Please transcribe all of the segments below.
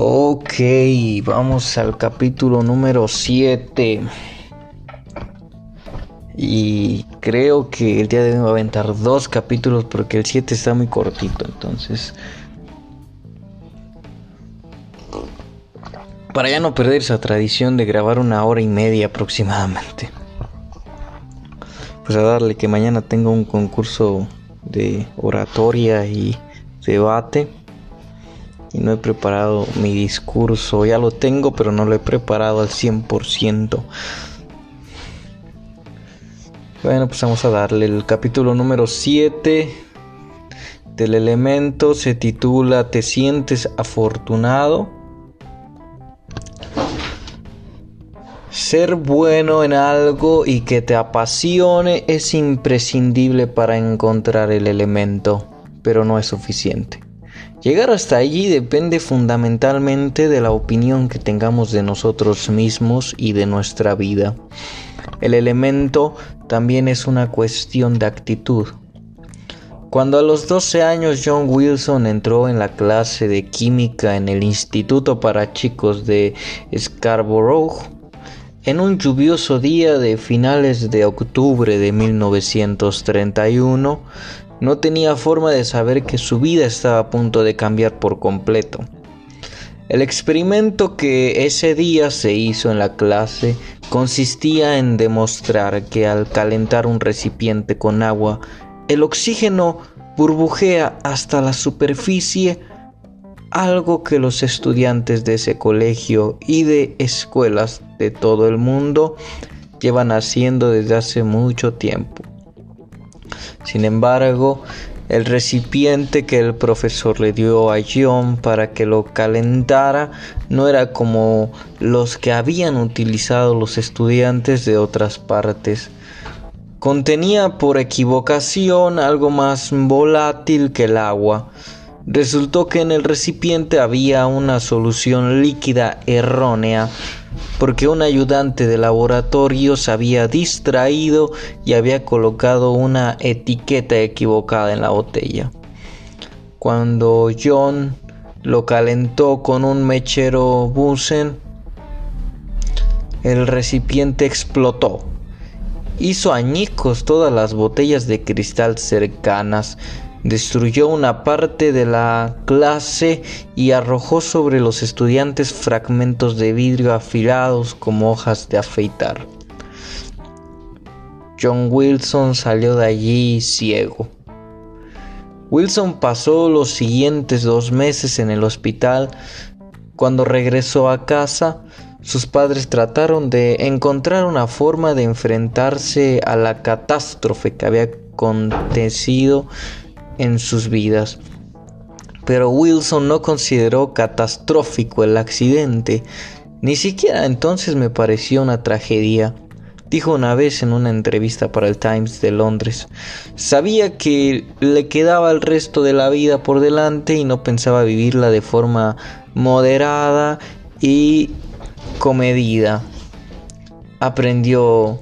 Ok, vamos al capítulo número 7. Y creo que el día de hoy va a aventar dos capítulos porque el 7 está muy cortito. Entonces, para ya no perder esa tradición de grabar una hora y media aproximadamente. Pues a darle que mañana tengo un concurso de oratoria y debate y no he preparado mi discurso. Ya lo tengo, pero no lo he preparado al 100%. Bueno, pues vamos a darle el capítulo número 7 del elemento. Se titula ¿Te sientes afortunado? Ser bueno en algo y que te apasione es imprescindible para encontrar el elemento, pero no es suficiente. Llegar hasta allí depende fundamentalmente de la opinión que tengamos de nosotros mismos y de nuestra vida. El elemento también es una cuestión de actitud. Cuando a los 12 años John Wilson entró en la clase de química en el Instituto para Chicos de Scarborough, en un lluvioso día de finales de octubre de 1931, no tenía forma de saber que su vida estaba a punto de cambiar por completo. El experimento que ese día se hizo en la clase consistía en demostrar que al calentar un recipiente con agua, el oxígeno burbujea hasta la superficie, algo que los estudiantes de ese colegio y de escuelas de todo el mundo llevan haciendo desde hace mucho tiempo. Sin embargo, el recipiente que el profesor le dio a John para que lo calentara no era como los que habían utilizado los estudiantes de otras partes. Contenía por equivocación algo más volátil que el agua. Resultó que en el recipiente había una solución líquida errónea porque un ayudante de laboratorio se había distraído y había colocado una etiqueta equivocada en la botella. Cuando John lo calentó con un mechero Bunsen, el recipiente explotó. Hizo añicos todas las botellas de cristal cercanas destruyó una parte de la clase y arrojó sobre los estudiantes fragmentos de vidrio afilados como hojas de afeitar. John Wilson salió de allí ciego. Wilson pasó los siguientes dos meses en el hospital. Cuando regresó a casa, sus padres trataron de encontrar una forma de enfrentarse a la catástrofe que había acontecido en sus vidas. Pero Wilson no consideró catastrófico el accidente, ni siquiera entonces me pareció una tragedia. Dijo una vez en una entrevista para el Times de Londres, sabía que le quedaba el resto de la vida por delante y no pensaba vivirla de forma moderada y comedida. Aprendió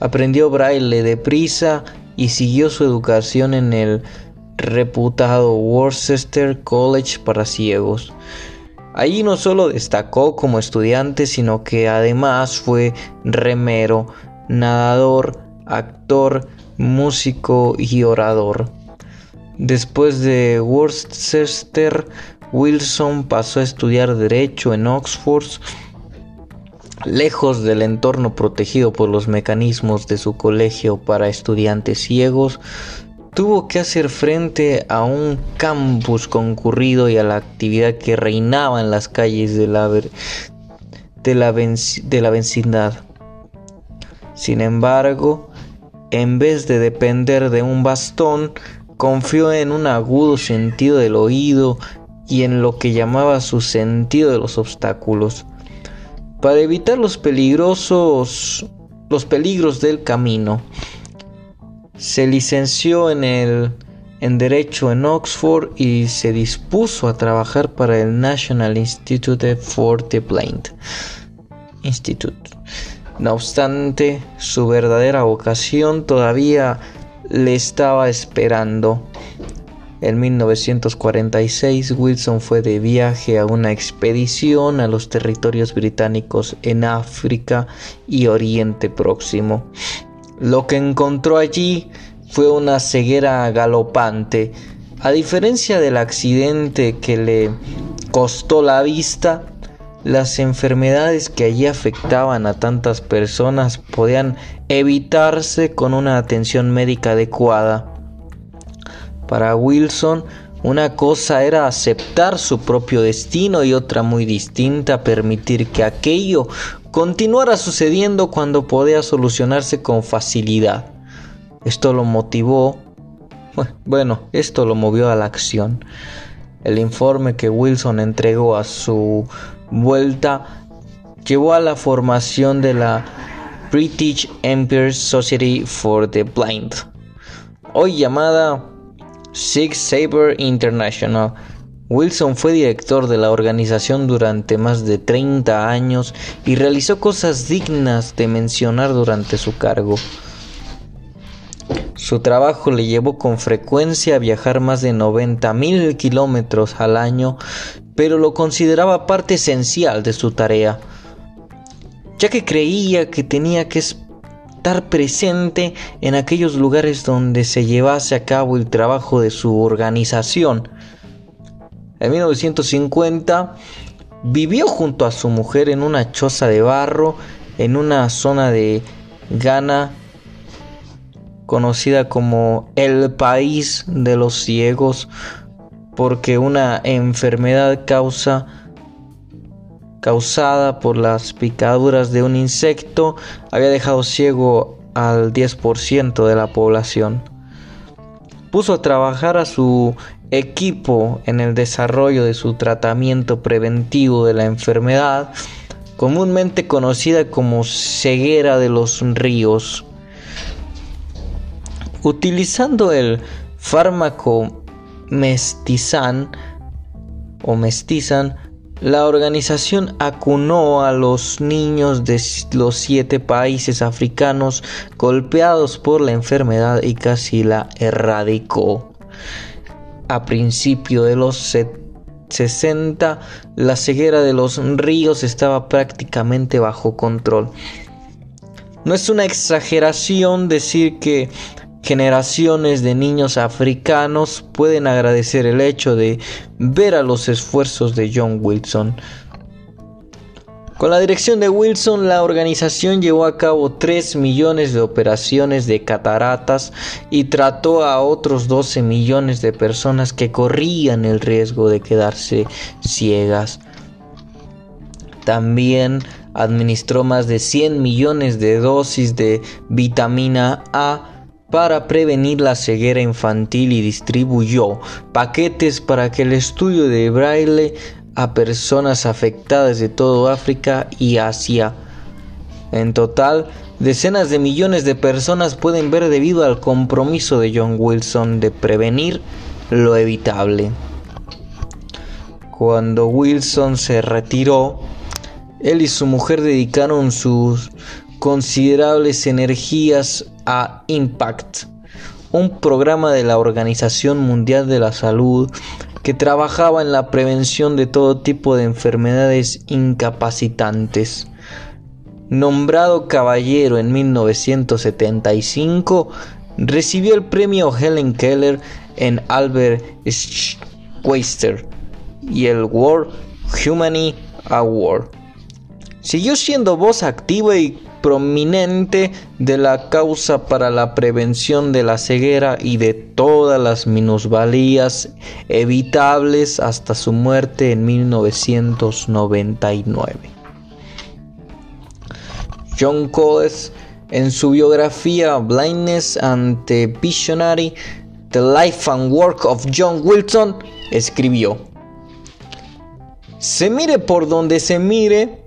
aprendió braille deprisa y siguió su educación en el reputado Worcester College para ciegos. Allí no solo destacó como estudiante, sino que además fue remero, nadador, actor, músico y orador. Después de Worcester, Wilson pasó a estudiar Derecho en Oxford Lejos del entorno protegido por los mecanismos de su colegio para estudiantes ciegos, tuvo que hacer frente a un campus concurrido y a la actividad que reinaba en las calles de la, de la, de la vecindad. Sin embargo, en vez de depender de un bastón, confió en un agudo sentido del oído y en lo que llamaba su sentido de los obstáculos para evitar los peligrosos los peligros del camino. Se licenció en el en derecho en Oxford y se dispuso a trabajar para el National Institute for the Blind Institute. No obstante, su verdadera vocación todavía le estaba esperando. En 1946 Wilson fue de viaje a una expedición a los territorios británicos en África y Oriente Próximo. Lo que encontró allí fue una ceguera galopante. A diferencia del accidente que le costó la vista, las enfermedades que allí afectaban a tantas personas podían evitarse con una atención médica adecuada. Para Wilson, una cosa era aceptar su propio destino y otra muy distinta permitir que aquello continuara sucediendo cuando podía solucionarse con facilidad. Esto lo motivó, bueno, esto lo movió a la acción. El informe que Wilson entregó a su vuelta llevó a la formación de la British Empire Society for the Blind, hoy llamada Six Saber International. Wilson fue director de la organización durante más de 30 años y realizó cosas dignas de mencionar durante su cargo. Su trabajo le llevó con frecuencia a viajar más de 90 mil kilómetros al año, pero lo consideraba parte esencial de su tarea, ya que creía que tenía que presente en aquellos lugares donde se llevase a cabo el trabajo de su organización. En 1950 vivió junto a su mujer en una choza de barro en una zona de Ghana conocida como el país de los ciegos porque una enfermedad causa causada por las picaduras de un insecto había dejado ciego al 10% de la población. Puso a trabajar a su equipo en el desarrollo de su tratamiento preventivo de la enfermedad, comúnmente conocida como ceguera de los ríos. Utilizando el fármaco mestizan o mestizan, la organización acunó a los niños de los siete países africanos golpeados por la enfermedad y casi la erradicó. A principio de los 60, la ceguera de los ríos estaba prácticamente bajo control. No es una exageración decir que generaciones de niños africanos pueden agradecer el hecho de ver a los esfuerzos de John Wilson. Con la dirección de Wilson, la organización llevó a cabo 3 millones de operaciones de cataratas y trató a otros 12 millones de personas que corrían el riesgo de quedarse ciegas. También administró más de 100 millones de dosis de vitamina A para prevenir la ceguera infantil y distribuyó paquetes para que el estudio de braille a personas afectadas de todo África y Asia. En total, decenas de millones de personas pueden ver debido al compromiso de John Wilson de prevenir lo evitable. Cuando Wilson se retiró, él y su mujer dedicaron sus considerables energías a Impact, un programa de la Organización Mundial de la Salud que trabajaba en la prevención de todo tipo de enfermedades incapacitantes. Nombrado caballero en 1975, recibió el premio Helen Keller en Albert Schweitzer y el World Humanity Award. Siguió siendo voz activa y prominente de la causa para la prevención de la ceguera y de todas las minusvalías evitables hasta su muerte en 1999. John Coles en su biografía Blindness and the Visionary, The Life and Work of John Wilson, escribió, Se mire por donde se mire,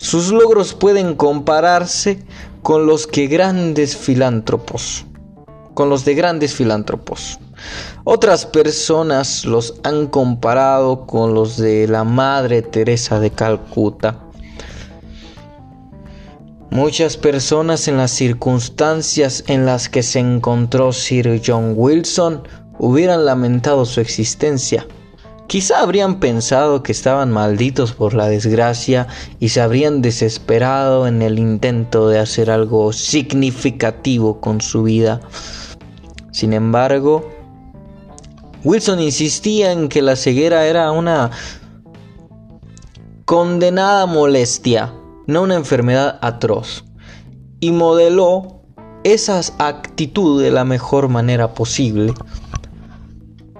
sus logros pueden compararse con los que grandes filántropos, con los de grandes filántropos. Otras personas los han comparado con los de la Madre Teresa de Calcuta. Muchas personas en las circunstancias en las que se encontró Sir John Wilson hubieran lamentado su existencia. Quizá habrían pensado que estaban malditos por la desgracia y se habrían desesperado en el intento de hacer algo significativo con su vida. Sin embargo, Wilson insistía en que la ceguera era una condenada molestia, no una enfermedad atroz, y modeló esa actitud de la mejor manera posible.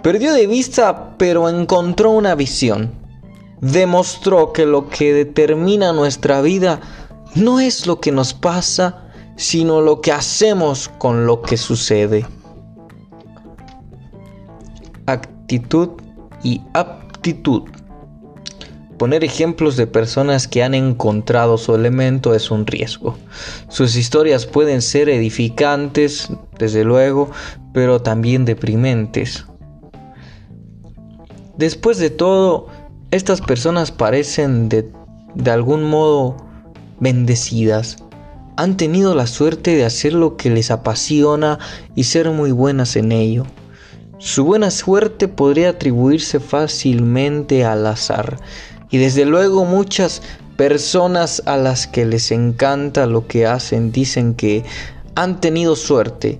Perdió de vista, pero encontró una visión. Demostró que lo que determina nuestra vida no es lo que nos pasa, sino lo que hacemos con lo que sucede. Actitud y aptitud. Poner ejemplos de personas que han encontrado su elemento es un riesgo. Sus historias pueden ser edificantes, desde luego, pero también deprimentes. Después de todo, estas personas parecen de, de algún modo bendecidas. Han tenido la suerte de hacer lo que les apasiona y ser muy buenas en ello. Su buena suerte podría atribuirse fácilmente al azar. Y desde luego muchas personas a las que les encanta lo que hacen dicen que han tenido suerte.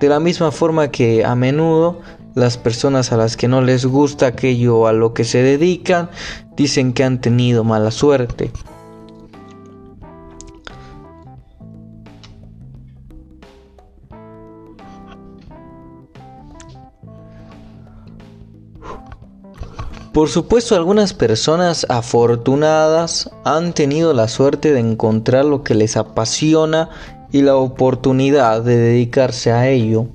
De la misma forma que a menudo las personas a las que no les gusta aquello a lo que se dedican dicen que han tenido mala suerte. Por supuesto, algunas personas afortunadas han tenido la suerte de encontrar lo que les apasiona y la oportunidad de dedicarse a ello.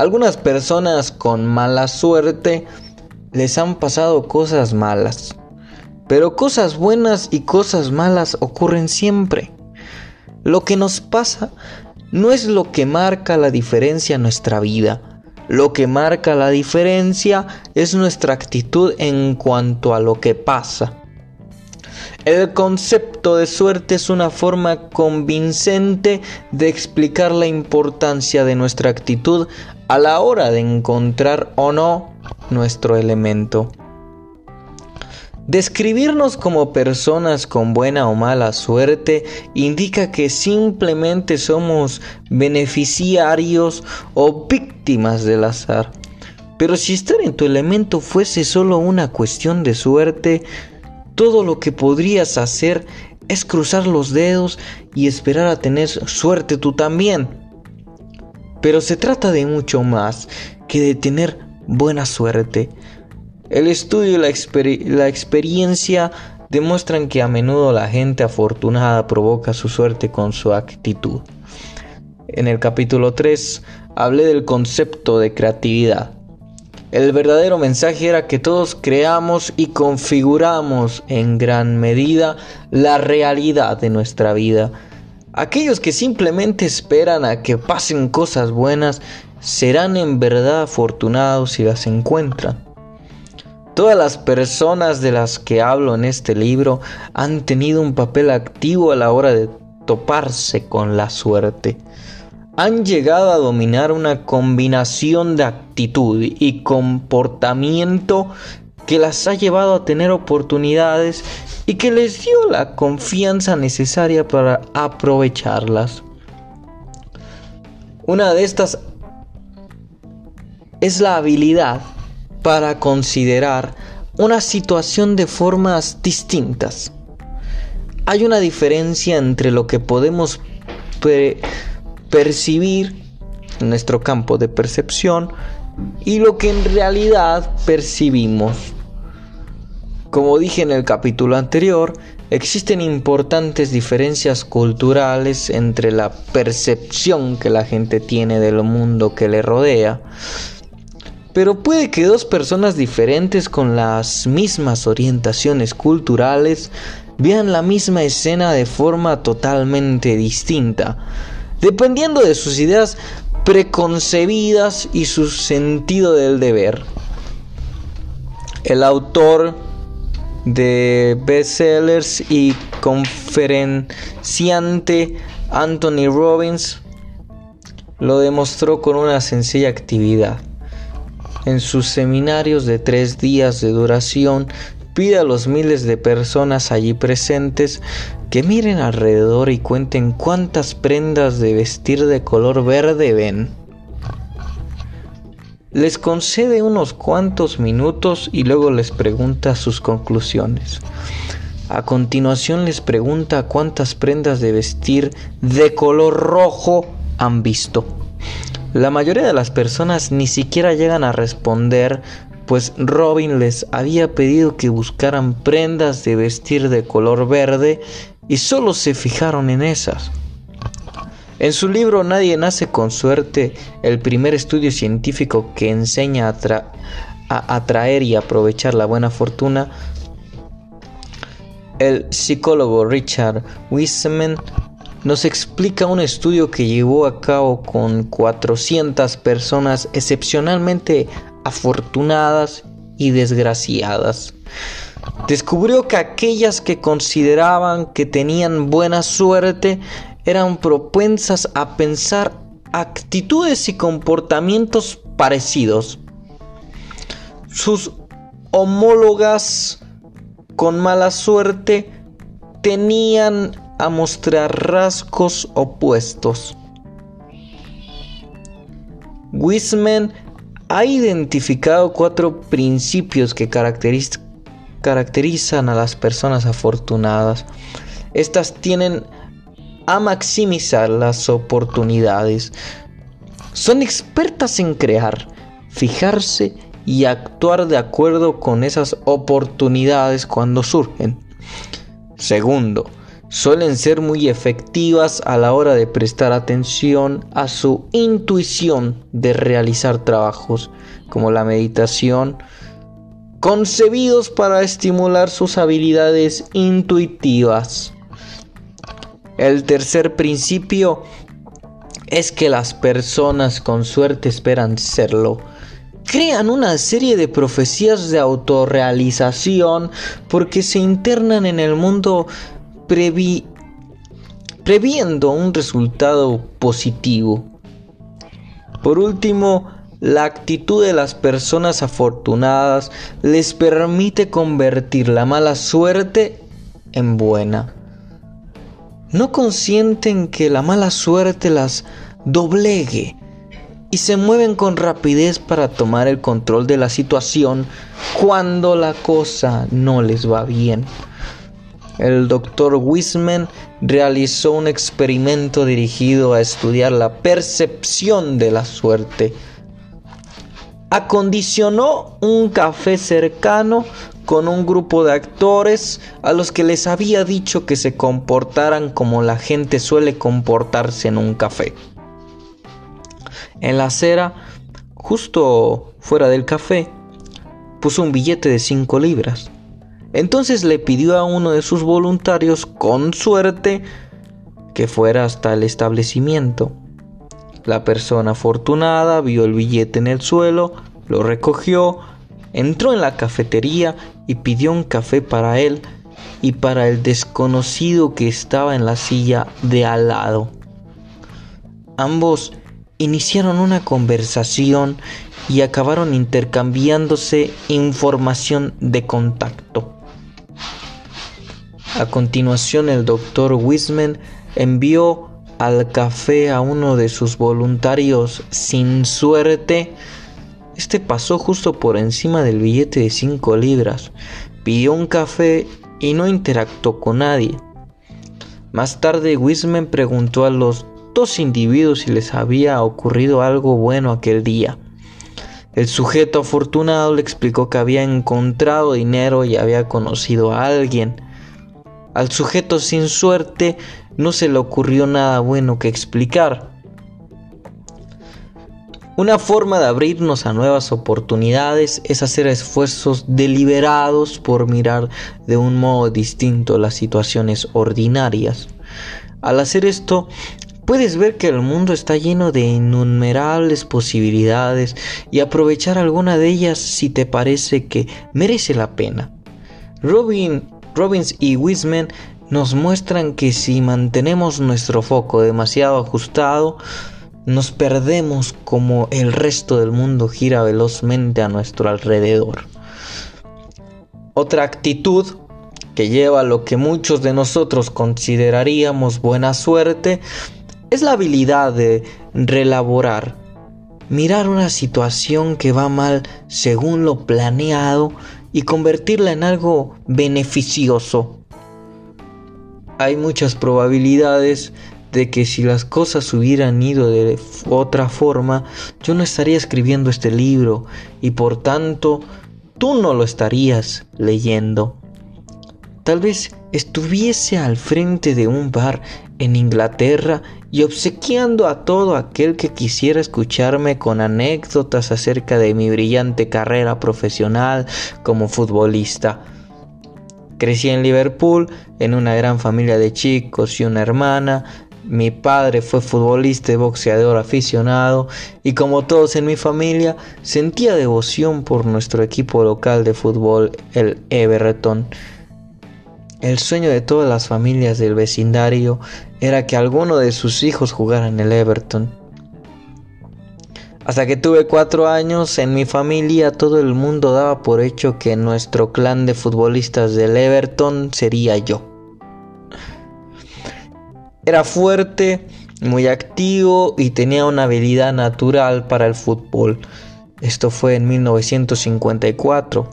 Algunas personas con mala suerte les han pasado cosas malas. Pero cosas buenas y cosas malas ocurren siempre. Lo que nos pasa no es lo que marca la diferencia en nuestra vida. Lo que marca la diferencia es nuestra actitud en cuanto a lo que pasa. El concepto de suerte es una forma convincente de explicar la importancia de nuestra actitud a la hora de encontrar o no nuestro elemento. Describirnos como personas con buena o mala suerte indica que simplemente somos beneficiarios o víctimas del azar. Pero si estar en tu elemento fuese solo una cuestión de suerte, todo lo que podrías hacer es cruzar los dedos y esperar a tener suerte tú también. Pero se trata de mucho más que de tener buena suerte. El estudio y la, experiencia demuestran que a menudo la gente afortunada provoca su suerte con su actitud. En el capítulo 3 hablé del concepto de creatividad. El verdadero mensaje era que todos creamos y configuramos en gran medida la realidad de nuestra vida. Aquellos que simplemente esperan a que pasen cosas buenas serán en verdad afortunados si las encuentran. Todas las personas de las que hablo en este libro han tenido un papel activo a la hora de toparse con la suerte han llegado a dominar una combinación de actitud y comportamiento que las ha llevado a tener oportunidades y que les dio la confianza necesaria para aprovecharlas. Una de estas es la habilidad para considerar una situación de formas distintas. Hay una diferencia entre lo que podemos percibir nuestro campo de percepción y lo que en realidad percibimos. Como dije en el capítulo anterior, existen importantes diferencias culturales entre la percepción que la gente tiene del mundo que le rodea. Pero puede que dos personas diferentes con las mismas orientaciones culturales vean la misma escena de forma totalmente distinta dependiendo de sus ideas preconcebidas y su sentido del deber. El autor de bestsellers y conferenciante Anthony Robbins lo demostró con una sencilla actividad. en sus seminarios de tres días de duración, pide a los miles de personas allí presentes que miren alrededor y cuenten cuántas prendas de vestir de color verde ven. Les concede unos cuantos minutos y luego les pregunta sus conclusiones. A continuación les pregunta cuántas prendas de vestir de color rojo han visto. La mayoría de las personas ni siquiera llegan a responder, pues Robin les había pedido que buscaran prendas de vestir de color verde y solo se fijaron en esas. En su libro Nadie nace con suerte, el primer estudio científico que enseña a, atraer y aprovechar la buena fortuna, el psicólogo Richard Wiseman nos explica un estudio que llevó a cabo con 400 personas excepcionalmente afortunadas y desgraciadas. Descubrió que aquellas que consideraban que tenían buena suerte eran propensas a pensar actitudes y comportamientos parecidos. Sus homólogas con mala suerte tenían a mostrar rasgos opuestos. Wiseman ha identificado cuatro principios que caracterizan a las personas afortunadas. Estas tienen a maximizar las oportunidades. Son expertas en crear, fijarse y actuar de acuerdo con esas oportunidades cuando surgen. Segundo, suelen ser muy efectivas a la hora de prestar atención a su intuición de realizar trabajos como la meditación, concebidos para estimular sus habilidades intuitivas. El tercer principio es que las personas con suerte esperan serlo. Crean una serie de profecías de autorrealización porque se internan en el mundo previendo un resultado positivo. Por último, la actitud de las personas afortunadas les permite convertir la mala suerte en buena no consienten que la mala suerte las doblegue y se mueven con rapidez para tomar el control de la situación cuando la cosa no les va bien. El doctor Wiseman realizó un experimento dirigido a estudiar la percepción de la suerte. Acondicionó un café cercano con un grupo de actores a los que les había dicho que se comportaran como la gente suele comportarse en un café. En la acera, justo fuera del café, puso un billete de 5 libras. Entonces le pidió a uno de sus voluntarios, con suerte, que fuera hasta el establecimiento. La persona afortunada vio el billete en el suelo, lo recogió, entró en la cafetería y pidió un café para él y para el desconocido que estaba en la silla de al lado. Ambos iniciaron una conversación y acabaron intercambiándose información de contacto. A continuación el doctor Wiseman envió al café a uno de sus voluntarios sin suerte este pasó justo por encima del billete de 5 libras, pidió un café y no interactuó con nadie. Más tarde Wiseman preguntó a los dos individuos si les había ocurrido algo bueno aquel día. El sujeto afortunado le explicó que había encontrado dinero y había conocido a alguien. Al sujeto sin suerte no se le ocurrió nada bueno que explicar. Una forma de abrirnos a nuevas oportunidades es hacer esfuerzos deliberados por mirar de un modo distinto las situaciones ordinarias. Al hacer esto, puedes ver que el mundo está lleno de innumerables posibilidades y aprovechar alguna de ellas si te parece que merece la pena. Robbins y Wiseman nos muestran que si mantenemos nuestro foco demasiado ajustado, nos perdemos como el resto del mundo gira velozmente a nuestro alrededor. Otra actitud que lleva a lo que muchos de nosotros consideraríamos buena suerte es la habilidad de relaborar, mirar una situación que va mal según lo planeado y convertirla en algo beneficioso. Hay muchas probabilidades de que si las cosas hubieran ido de otra forma, yo no estaría escribiendo este libro y por tanto tú no lo estarías leyendo. Tal vez estuviese al frente de un bar en Inglaterra y obsequiando a todo aquel que quisiera escucharme con anécdotas acerca de mi brillante carrera profesional como futbolista. Crecí en Liverpool, en una gran familia de chicos y una hermana. Mi padre fue futbolista y boxeador aficionado y como todos en mi familia sentía devoción por nuestro equipo local de fútbol, el Everton. El sueño de todas las familias del vecindario era que alguno de sus hijos jugara en el Everton. Hasta que tuve cuatro años, en mi familia todo el mundo daba por hecho que nuestro clan de futbolistas del Everton sería yo. Era fuerte, muy activo y tenía una habilidad natural para el fútbol. Esto fue en 1954,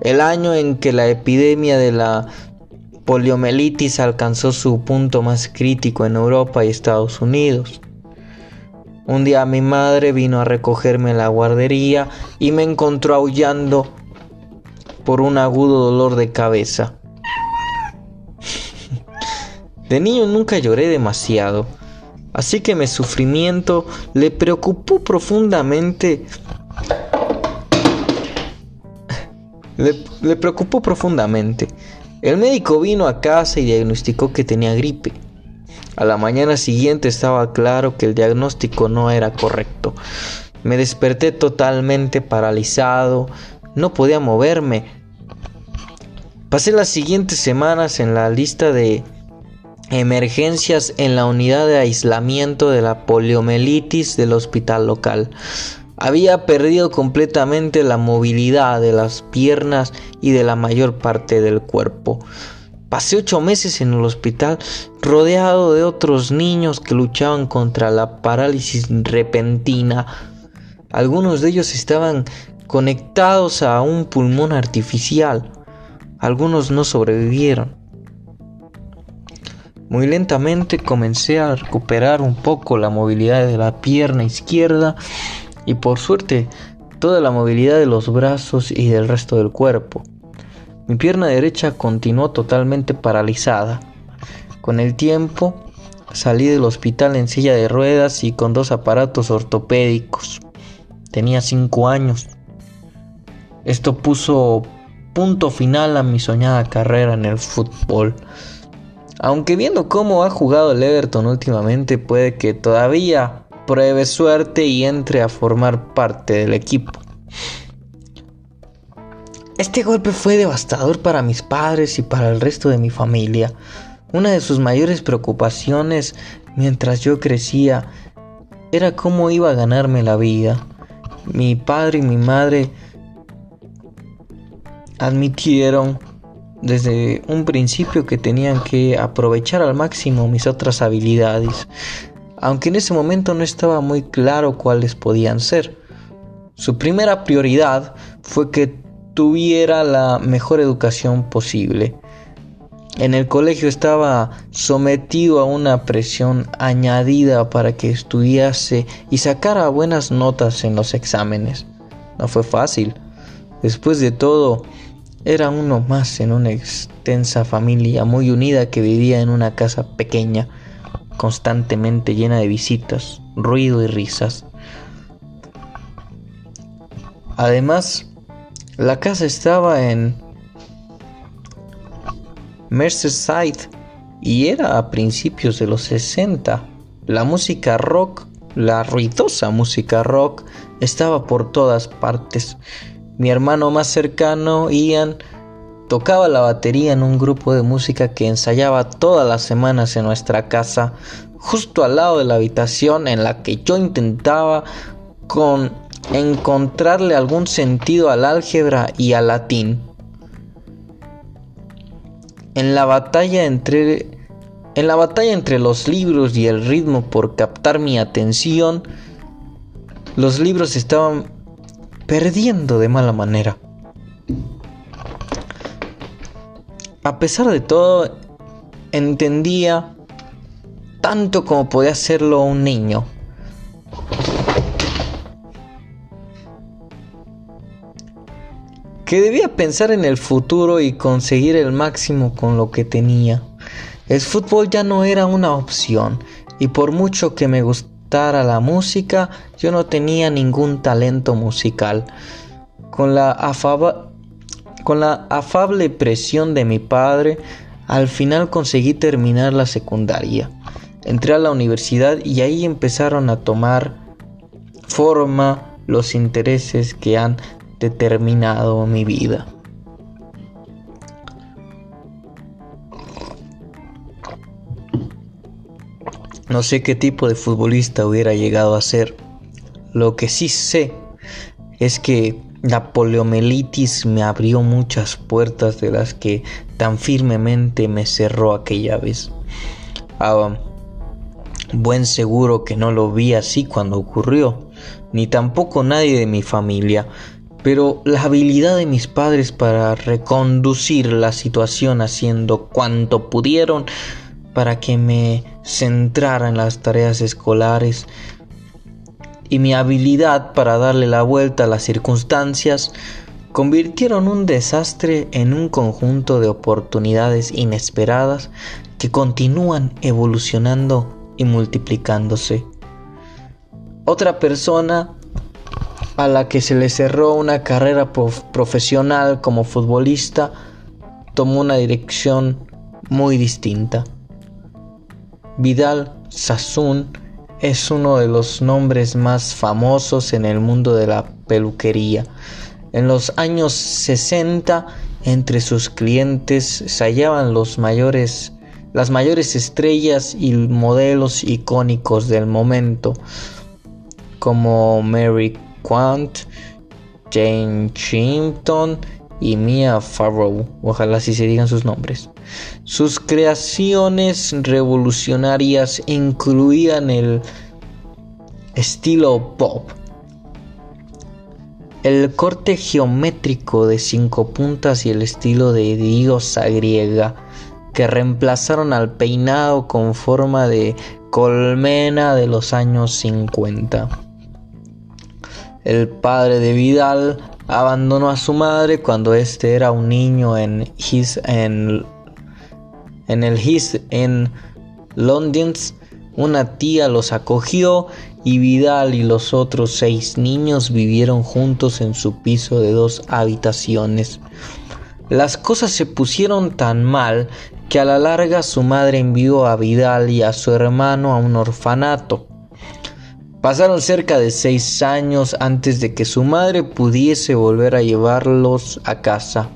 el año en que la epidemia de la poliomielitis alcanzó su punto más crítico en Europa y Estados Unidos. Un día mi madre vino a recogerme en la guardería y me encontró aullando por un agudo dolor de cabeza. De niño nunca lloré demasiado, así que mi sufrimiento le preocupó profundamente. Le, preocupó profundamente. El médico vino a casa y diagnosticó que tenía gripe. A la mañana siguiente estaba claro que el diagnóstico no era correcto. Me desperté totalmente paralizado, no podía moverme. Pasé las siguientes semanas en la lista de emergencias en la unidad de aislamiento de la poliomielitis del hospital local. Había perdido completamente la movilidad de las piernas y de la mayor parte del cuerpo. Pasé ocho meses en el hospital rodeado de otros niños que luchaban contra la parálisis repentina. Algunos de ellos estaban conectados a un pulmón artificial. Algunos no sobrevivieron. Muy lentamente comencé a recuperar un poco la movilidad de la pierna izquierda y por suerte toda la movilidad de los brazos y del resto del cuerpo. Mi pierna derecha continuó totalmente paralizada. Con el tiempo salí del hospital en silla de ruedas y con dos aparatos ortopédicos. Tenía cinco años. Esto puso punto final a mi soñada carrera en el fútbol. Aunque viendo cómo ha jugado el Everton últimamente, puede que todavía pruebe suerte y entre a formar parte del equipo. Este golpe fue devastador para mis padres y para el resto de mi familia. Una de sus mayores preocupaciones mientras yo crecía era cómo iba a ganarme la vida. Mi padre y mi madre admitieron desde un principio que tenían que aprovechar al máximo mis otras habilidades aunque en ese momento no estaba muy claro cuáles podían ser. Su primera prioridad fue que tuviera la mejor educación posible. En el colegio estaba sometido a una presión añadida para que estudiase y sacara buenas notas en los exámenes. No fue fácil. Después de todo, era uno más en una extensa familia muy unida que vivía en una casa pequeña constantemente llena de visitas, ruido y risas. Además, la casa estaba en Merseyside y era a principios de los 60. La música rock, la ruidosa música rock, estaba por todas partes. Mi hermano más cercano, Ian, Tocaba la batería en un grupo de música que ensayaba todas las semanas en nuestra casa justo al lado de la habitación en la que yo intentaba con encontrarle algún sentido al álgebra y al latín. En la batalla entre en la batalla entre los libros y el ritmo por captar mi atención, los libros estaban perdiendo de mala manera. A pesar de todo, entendía tanto como podía hacerlo un niño. Que debía pensar en el futuro y conseguir el máximo con lo que tenía. El fútbol ya no era una opción y por mucho que me gustara la música, yo no tenía ningún talento musical. Con la, con la afable presión de mi padre, al final conseguí terminar la secundaria. Entré a la universidad y ahí empezaron a tomar forma los intereses que han determinado mi vida. No sé qué tipo de futbolista hubiera llegado a ser. Lo que sí sé es que la poliomielitis me abrió muchas puertas de las que tan firmemente me cerró aquella vez. Ah, buen seguro que no lo vi así cuando ocurrió, ni tampoco nadie de mi familia, pero la habilidad de mis padres para reconducir la situación haciendo cuanto pudieron para que me centrara en las tareas escolares y mi habilidad para darle la vuelta a las circunstancias convirtieron un desastre en un conjunto de oportunidades inesperadas que continúan evolucionando y multiplicándose. Otra persona a la que se le cerró una carrera profesional como futbolista tomó una dirección muy distinta. Vidal Sassoon es uno de los nombres más famosos en el mundo de la peluquería. En los años 60, entre sus clientes se hallaban las mayores estrellas y modelos icónicos del momento, como Mary Quant, Jane Chimpton y Mia Farrow, ojalá así se digan sus nombres. Sus creaciones revolucionarias incluían el estilo pop, el corte geométrico de cinco puntas y el estilo de diosa griega que reemplazaron al peinado con forma de colmena de los años 50. El padre de Vidal abandonó a su madre cuando éste era un niño en, his, en, en el His en Londres. Una tía los acogió y Vidal y los otros seis niños vivieron juntos en su piso de dos habitaciones. Las cosas se pusieron tan mal que a la larga su madre envió a Vidal y a su hermano a un orfanato. Pasaron cerca de seis años antes de que su madre pudiese volver a llevarlos a casa.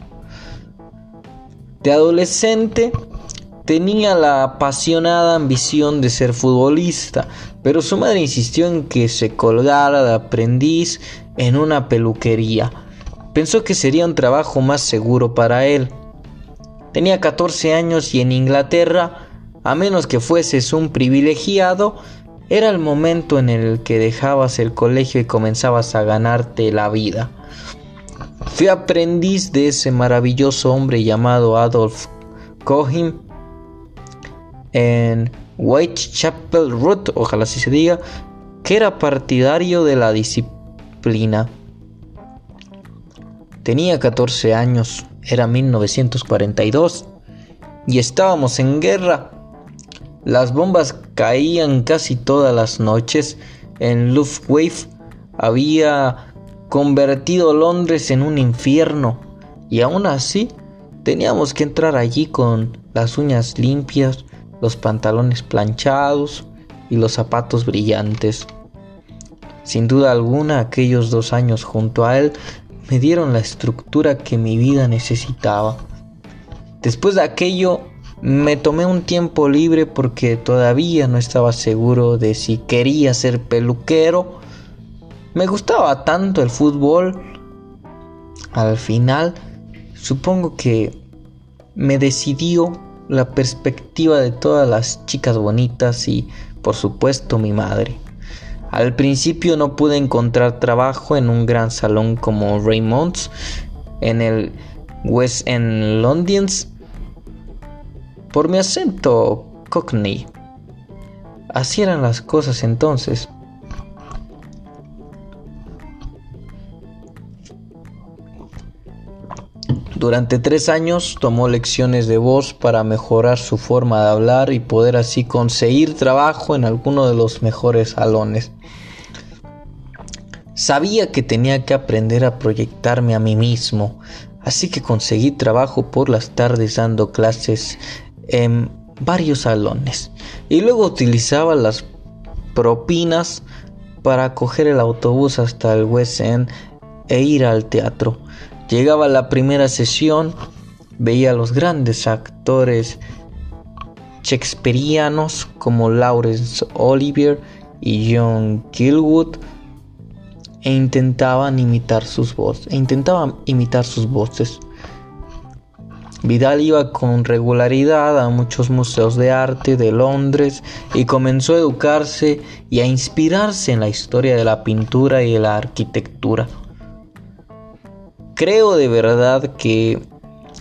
De adolescente tenía la apasionada ambición de ser futbolista, pero su madre insistió en que se colgara de aprendiz en una peluquería. Pensó que sería un trabajo más seguro para él. Tenía 14 años y en Inglaterra, a menos que fueses un privilegiado, era el momento en el que dejabas el colegio y comenzabas a ganarte la vida. Fui aprendiz de ese maravilloso hombre llamado Adolf Cohen en Whitechapel Road, ojalá así se diga, que era partidario de la disciplina. Tenía 14 años, era 1942 y estábamos en guerra. Las bombas caían casi todas las noches. En Luftwaffe había convertido Londres en un infierno y aún así teníamos que entrar allí con las uñas limpias, los pantalones planchados y los zapatos brillantes. Sin duda alguna aquellos dos años junto a él me dieron la estructura que mi vida necesitaba. Después de aquello me tomé un tiempo libre porque todavía no estaba seguro de si quería ser peluquero. Me gustaba tanto el fútbol. Al final, supongo que me decidió la perspectiva de todas las chicas bonitas y, por supuesto, mi madre. Al principio no pude encontrar trabajo en un gran salón como Raymond's en el West End Londons por mi acento cockney. Así eran las cosas entonces. Durante tres años tomó lecciones de voz para mejorar su forma de hablar y poder así conseguir trabajo en alguno de los mejores salones. Sabía que tenía que aprender a proyectarme a mí mismo, así que conseguí trabajo por las tardes dando clases en varios salones y luego utilizaba las propinas para coger el autobús hasta el West End e ir al teatro. Llegaba la primera sesión, veía a los grandes actores shakespearianos como Laurence Olivier y John Gilwood e intentaban imitar sus voces, e intentaban imitar sus voces. Vidal iba con regularidad a muchos museos de arte de Londres y comenzó a educarse y a inspirarse en la historia de la pintura y de la arquitectura. Creo de verdad que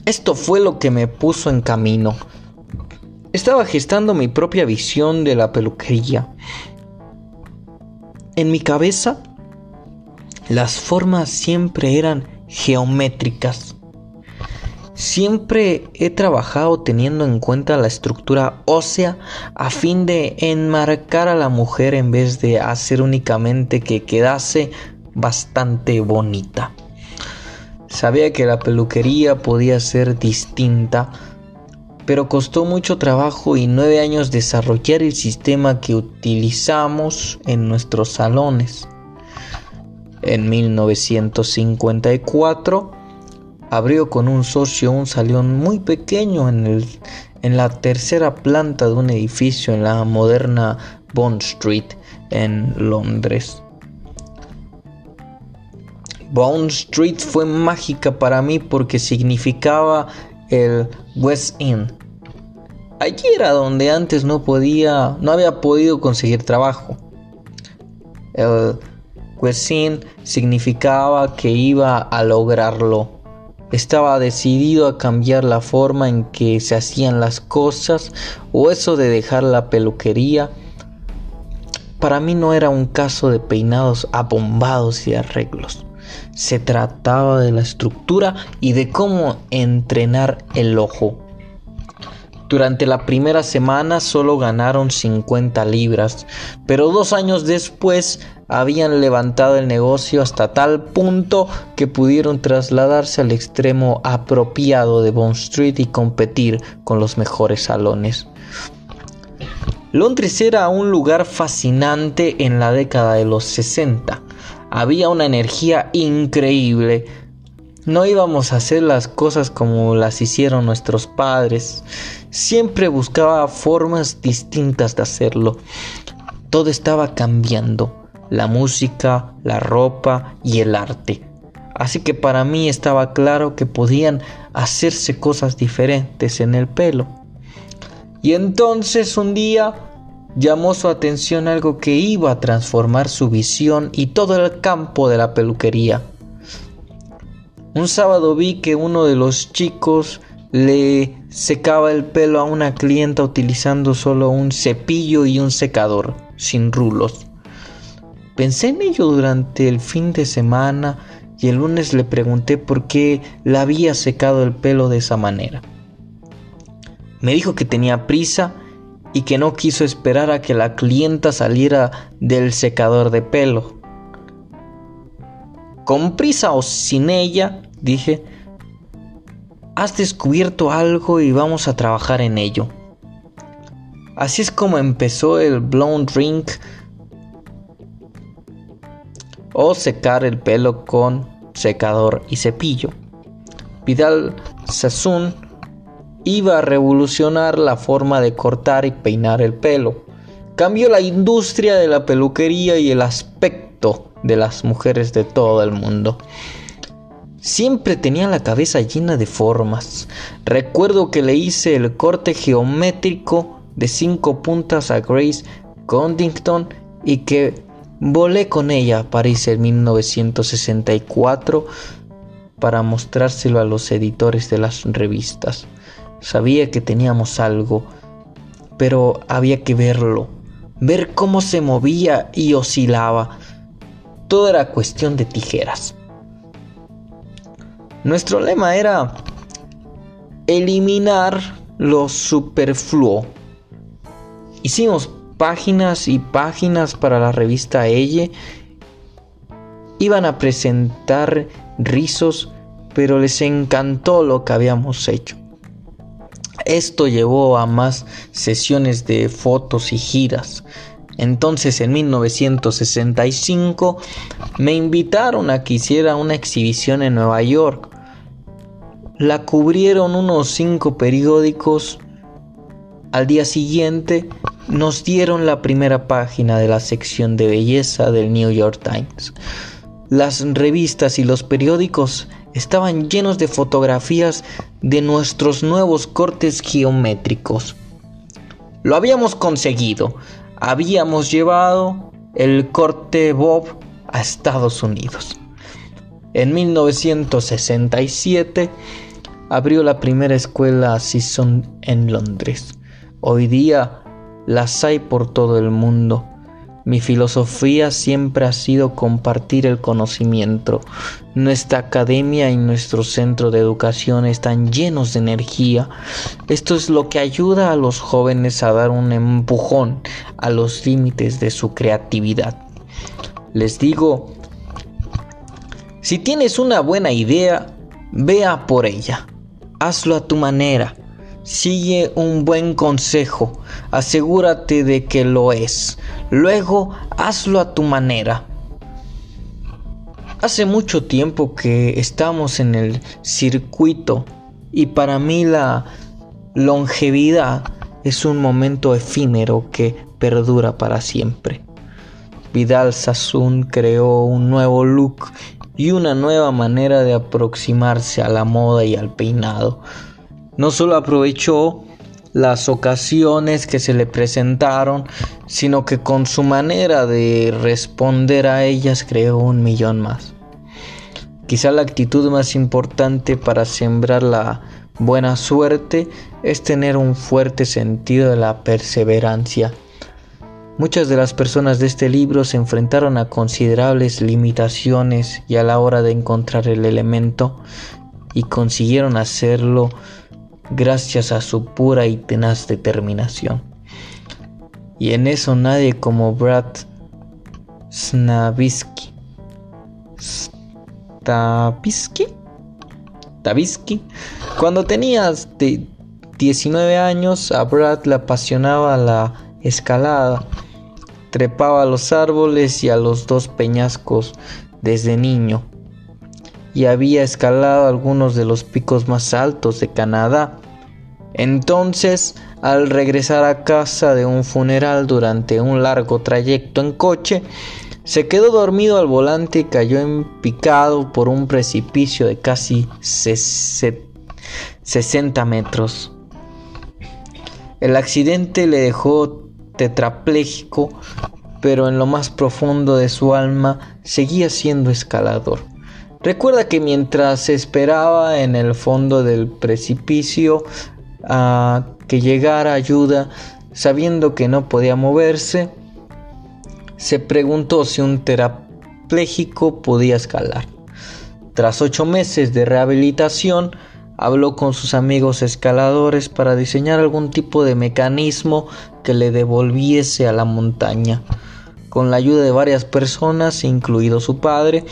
esto fue lo que me puso en camino. Estaba gestando mi propia visión de la peluquería. En mi cabeza, las formas siempre eran geométricas Siempre he trabajado teniendo en cuenta la estructura ósea a fin de enmarcar a la mujer en vez de hacer únicamente que quedase bastante bonita. Sabía que la peluquería podía ser distinta, pero costó mucho trabajo y nueve años desarrollar el sistema que utilizamos en nuestros salones. En 1954 abrió con un socio un salón muy pequeño en, el, en la tercera planta de un edificio en la moderna Bond Street en Londres. Bond Street fue mágica para mí porque significaba el West End. Allí era donde antes no podía, no había podido conseguir trabajo. El West End significaba que iba a lograrlo estaba decidido a cambiar la forma en que se hacían las cosas o eso de dejar la peluquería. Para mí no era un caso de peinados abombados y arreglos. Se trataba de la estructura y de cómo entrenar el ojo. Durante la primera semana solo ganaron 50 libras, pero dos años después habían levantado el negocio hasta tal punto que pudieron trasladarse al extremo apropiado de Bond Street y competir con los mejores salones. Londres era un lugar fascinante en la década de los 60. Había una energía increíble. No íbamos a hacer las cosas como las hicieron nuestros padres. Siempre buscaba formas distintas de hacerlo. Todo estaba cambiando la música, la ropa y el arte. Así que para mí estaba claro que podían hacerse cosas diferentes en el pelo. Y entonces un día llamó su atención algo que iba a transformar su visión y todo el campo de la peluquería. Un sábado vi que uno de los chicos le secaba el pelo a una clienta utilizando solo un cepillo y un secador, sin rulos. Pensé en ello durante el fin de semana y el lunes le pregunté por qué le había secado el pelo de esa manera. Me dijo que tenía prisa y que no quiso esperar a que la clienta saliera del secador de pelo. Con prisa o sin ella, dije, has descubierto algo y vamos a trabajar en ello. Así es como empezó el Blonde Ring o secar el pelo con secador y cepillo. Vidal Sassoon iba a revolucionar la forma de cortar y peinar el pelo. Cambió la industria de la peluquería y el aspecto de las mujeres de todo el mundo. Siempre tenía la cabeza llena de formas. Recuerdo que le hice el corte geométrico de cinco puntas a Grace Condington y que volé con ella a París en 1964 para mostrárselo a los editores de las revistas. Sabía que teníamos algo, pero había que verlo, ver cómo se movía y oscilaba. Todo era cuestión de tijeras. Nuestro lema era eliminar lo superfluo. Hicimos páginas y páginas para la revista Elle. Iban a presentar rizos, pero les encantó lo que habíamos hecho. Esto llevó a más sesiones de fotos y giras. Entonces en 1965 me invitaron a que hiciera una exhibición en Nueva York. La cubrieron unos cinco periódicos. Al día siguiente nos dieron la primera página de la sección de belleza del New York Times. Las revistas y los periódicos estaban llenos de fotografías de nuestros nuevos cortes geométricos. Lo habíamos conseguido habíamos llevado el corte Bob a Estados Unidos. En 1967 abrió la primera escuela Season en Londres. Hoy día las hay por todo el mundo. Mi filosofía siempre ha sido compartir el conocimiento. Nuestra academia y nuestro centro de educación están llenos de energía. Esto es lo que ayuda a los jóvenes a dar un empujón a los límites de su creatividad. Les digo, si tienes una buena idea, vea por ella. Hazlo a tu manera. Sigue un buen consejo, asegúrate de que lo es. Luego hazlo a tu manera. Hace mucho tiempo que estamos en el circuito y para mí la longevidad es un momento efímero que perdura para siempre. Vidal Sassoon creó un nuevo look y una nueva manera de aproximarse a la moda y al peinado no solo aprovechó las ocasiones que se le presentaron, sino que con su manera de responder a ellas creó un millón más. Quizá la actitud más importante para sembrar la buena suerte es tener un fuerte sentido de la perseverancia. Muchas de las personas de este libro se enfrentaron a considerables limitaciones y a la hora de encontrar el elemento y consiguieron hacerlo gracias a su pura y tenaz determinación. Y en eso nadie como Brad Snavisky. Stavisky. Stavisky. Cuando tenía 19 años, a Brad le apasionaba la escalada. Trepaba a los árboles y a los dos peñascos desde niño y había escalado algunos de los picos más altos de Canadá. Entonces, al regresar a casa de un funeral durante un largo trayecto en coche, se quedó dormido al volante y cayó en picado por un precipicio de casi 60 metros. El accidente le dejó tetrapléjico, pero en lo más profundo de su alma seguía siendo escalador. Recuerda que mientras esperaba en el fondo del precipicio a que llegara ayuda, sabiendo que no podía moverse, se preguntó si un terapléjico podía escalar. Tras ocho meses de rehabilitación, habló con sus amigos escaladores para diseñar algún tipo de mecanismo que le devolviese a la montaña. Con la ayuda de varias personas, incluido su padre,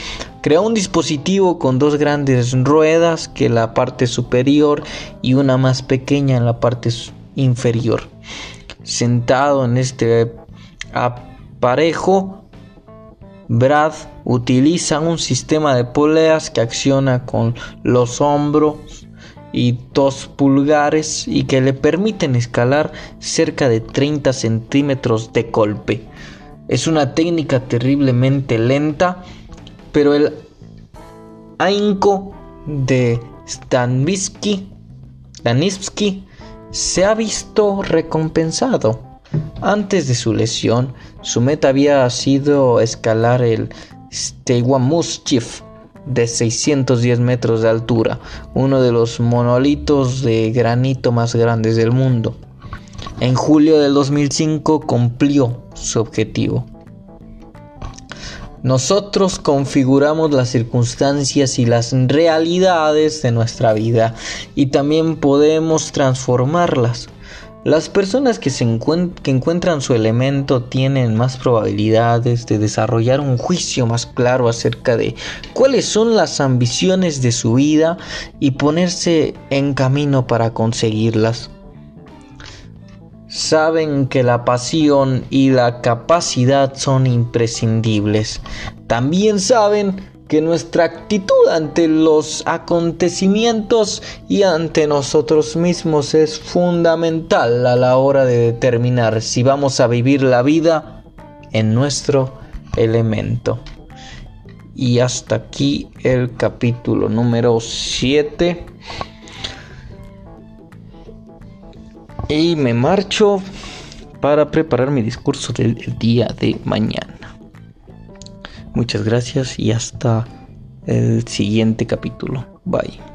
creó un dispositivo con dos grandes ruedas que la parte superior y una más pequeña en la parte inferior. Sentado en este aparejo, Brad utiliza un sistema de poleas que acciona con los hombros y dos pulgares y que le permiten escalar cerca de 30 centímetros de golpe. Es una técnica terriblemente lenta, pero el ahínco de Stanisky se ha visto recompensado. Antes de su lesión, su meta había sido escalar el Stewamuschif de 610 metros de altura, uno de los monolitos de granito más grandes del mundo. En julio del 2005 cumplió su objetivo. Nosotros configuramos las circunstancias y las realidades de nuestra vida y también podemos transformarlas. Las personas que, se encuentran su elemento tienen más probabilidades de desarrollar un juicio más claro acerca de cuáles son las ambiciones de su vida y ponerse en camino para conseguirlas. Saben que la pasión y la capacidad son imprescindibles. También saben que nuestra actitud ante los acontecimientos y ante nosotros mismos es fundamental a la hora de determinar si vamos a vivir la vida en nuestro elemento. Y hasta aquí el capítulo número 7. Y me marcho para preparar mi discurso del día de mañana. Muchas gracias y hasta el siguiente capítulo. Bye.